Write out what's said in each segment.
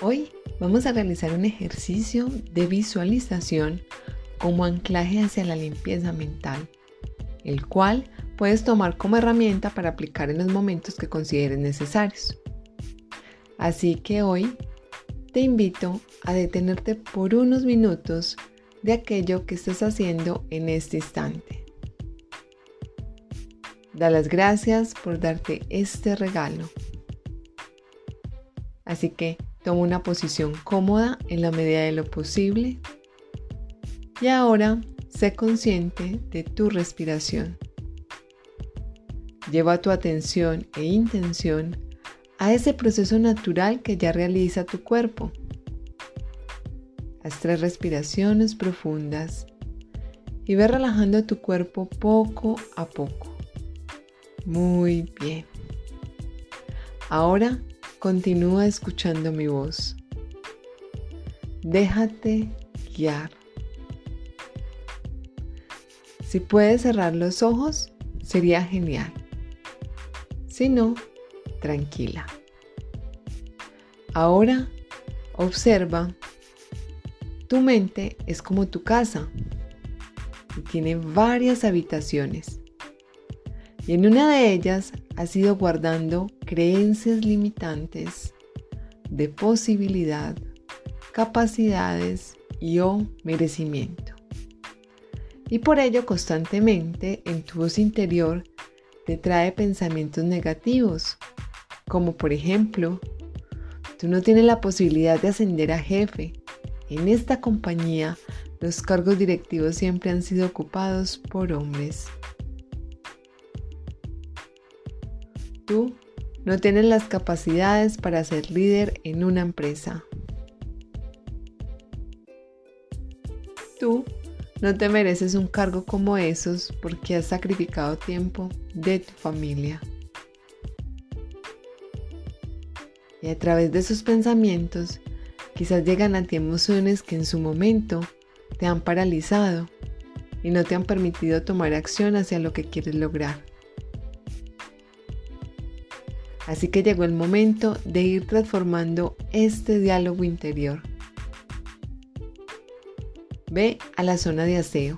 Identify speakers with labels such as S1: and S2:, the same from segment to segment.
S1: Hoy vamos a realizar un ejercicio de visualización como anclaje hacia la limpieza mental, el cual puedes tomar como herramienta para aplicar en los momentos que consideres necesarios. Así que hoy te invito a detenerte por unos minutos de aquello que estás haciendo en este instante. Da las gracias por darte este regalo. Así que toma una posición cómoda en la medida de lo posible. Y ahora sé consciente de tu respiración. Lleva tu atención e intención a ese proceso natural que ya realiza tu cuerpo. Haz tres respiraciones profundas y ve relajando tu cuerpo poco a poco. Muy bien. Ahora continúa escuchando mi voz. Déjate guiar. Si puedes cerrar los ojos, sería genial. Si no, tranquila. Ahora observa, tu mente es como tu casa y tiene varias habitaciones. Y en una de ellas has ido guardando creencias limitantes de posibilidad, capacidades y o merecimiento. Y por ello constantemente en tu voz interior te trae pensamientos negativos, como por ejemplo, tú no tienes la posibilidad de ascender a jefe. En esta compañía los cargos directivos siempre han sido ocupados por hombres. Tú no tienes las capacidades para ser líder en una empresa. Tú no te mereces un cargo como esos porque has sacrificado tiempo de tu familia. Y a través de esos pensamientos, quizás llegan a ti emociones que en su momento te han paralizado y no te han permitido tomar acción hacia lo que quieres lograr. Así que llegó el momento de ir transformando este diálogo interior Ve a la zona de aseo.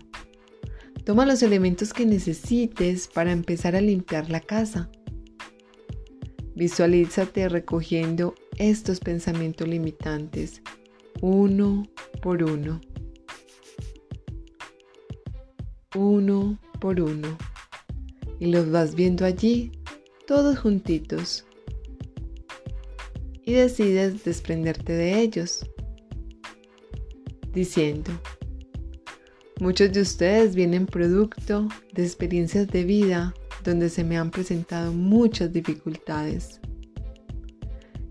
S1: Toma los elementos que necesites para empezar a limpiar la casa. Visualízate recogiendo estos pensamientos limitantes uno por uno. Uno por uno. Y los vas viendo allí, todos juntitos. Y decides desprenderte de ellos, diciendo, Muchos de ustedes vienen producto de experiencias de vida donde se me han presentado muchas dificultades.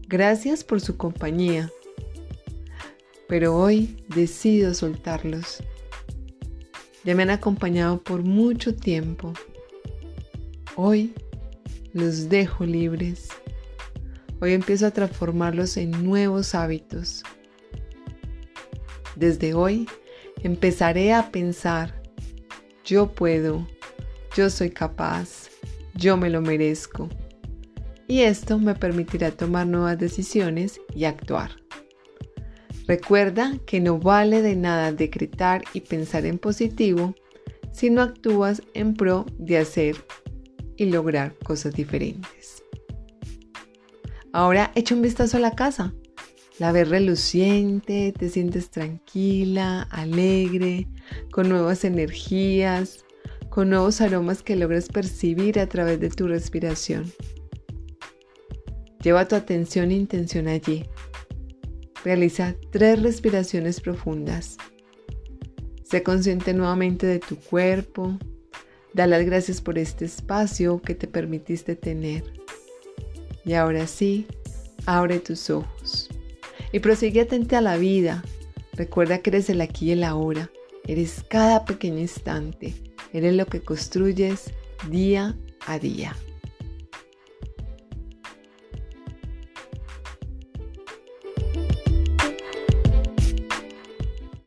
S1: Gracias por su compañía, pero hoy decido soltarlos. Ya me han acompañado por mucho tiempo. Hoy los dejo libres. Hoy empiezo a transformarlos en nuevos hábitos. Desde hoy empezaré a pensar, yo puedo, yo soy capaz, yo me lo merezco. Y esto me permitirá tomar nuevas decisiones y actuar. Recuerda que no vale de nada decretar y pensar en positivo si no actúas en pro de hacer y lograr cosas diferentes. Ahora echa un vistazo a la casa. La ves reluciente, te sientes tranquila, alegre, con nuevas energías, con nuevos aromas que logras percibir a través de tu respiración. Lleva tu atención e intención allí. Realiza tres respiraciones profundas. Sé consciente nuevamente de tu cuerpo. Da las gracias por este espacio que te permitiste tener. Y ahora sí, abre tus ojos y prosigue atente a la vida. Recuerda que eres el aquí y el ahora. Eres cada pequeño instante. Eres lo que construyes día a día.